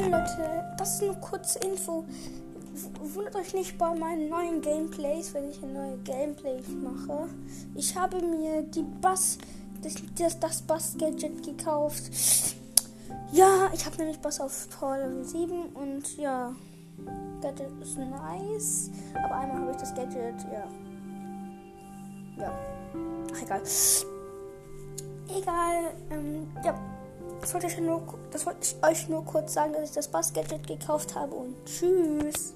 Leute, das ist eine kurze Info. Wundert euch nicht bei meinen neuen Gameplays, wenn ich ein neue Gameplay mache. Ich habe mir die Bass, das, das, das Bass-Gadget gekauft. Ja, ich habe nämlich Bass auf Power Level 7 und ja, Gadget ist nice. Aber einmal habe ich das Gadget, ja. Ja. Ach, egal. Egal, ähm, ja. Das wollte, ich nur, das wollte ich euch nur kurz sagen, dass ich das Bass-Gadget gekauft habe und tschüss.